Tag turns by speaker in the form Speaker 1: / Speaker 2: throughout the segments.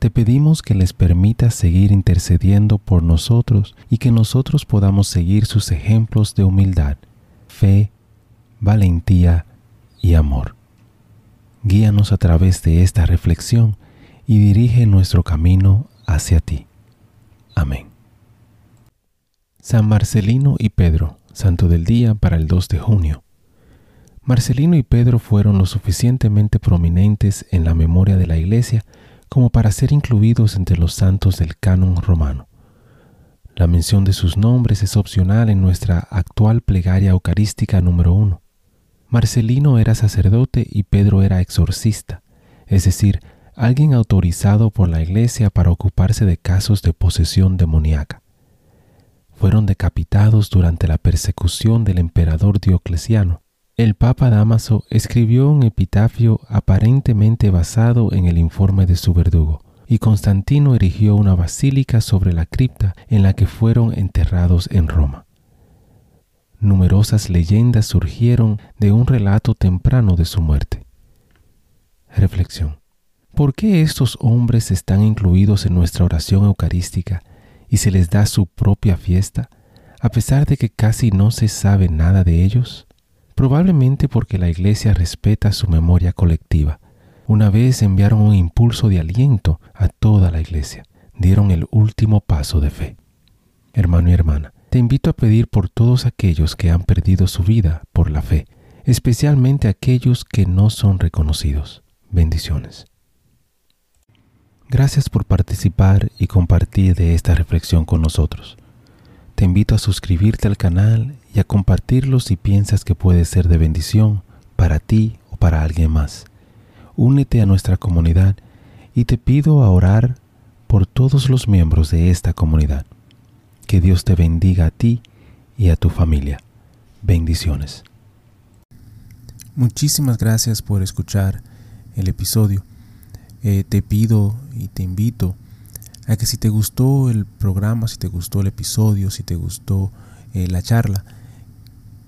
Speaker 1: Te pedimos que les permitas seguir intercediendo por nosotros y que nosotros podamos seguir sus ejemplos de humildad, fe, valentía y amor. Guíanos a través de esta reflexión y dirige nuestro camino hacia ti. Amén. San Marcelino y Pedro, Santo del Día para el 2 de junio. Marcelino y Pedro fueron lo suficientemente prominentes en la memoria de la Iglesia como para ser incluidos entre los santos del canon romano. La mención de sus nombres es opcional en nuestra actual plegaria eucarística número uno. Marcelino era sacerdote y Pedro era exorcista, es decir, alguien autorizado por la Iglesia para ocuparse de casos de posesión demoníaca. Fueron decapitados durante la persecución del emperador Diocleciano el Papa Damaso escribió un epitafio aparentemente basado en el informe de su verdugo, y Constantino erigió una basílica sobre la cripta en la que fueron enterrados en Roma. Numerosas leyendas surgieron de un relato temprano de su muerte. Reflexión. ¿Por qué estos hombres están incluidos en nuestra oración eucarística y se les da su propia fiesta, a pesar de que casi no se sabe nada de ellos? Probablemente porque la Iglesia respeta su memoria colectiva. Una vez enviaron un impulso de aliento a toda la Iglesia, dieron el último paso de fe. Hermano y hermana, te invito a pedir por todos aquellos que han perdido su vida por la fe, especialmente aquellos que no son reconocidos. Bendiciones. Gracias por participar y compartir de esta reflexión con nosotros. Te invito a suscribirte al canal y a compartirlo si piensas que puede ser de bendición para ti o para alguien más. Únete a nuestra comunidad y te pido a orar por todos los miembros de esta comunidad. Que Dios te bendiga a ti y a tu familia. Bendiciones. Muchísimas gracias por escuchar el episodio. Eh, te pido y te invito a que si te gustó el programa, si te gustó el episodio, si te gustó eh, la charla,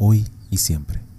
Speaker 1: hoy y siempre.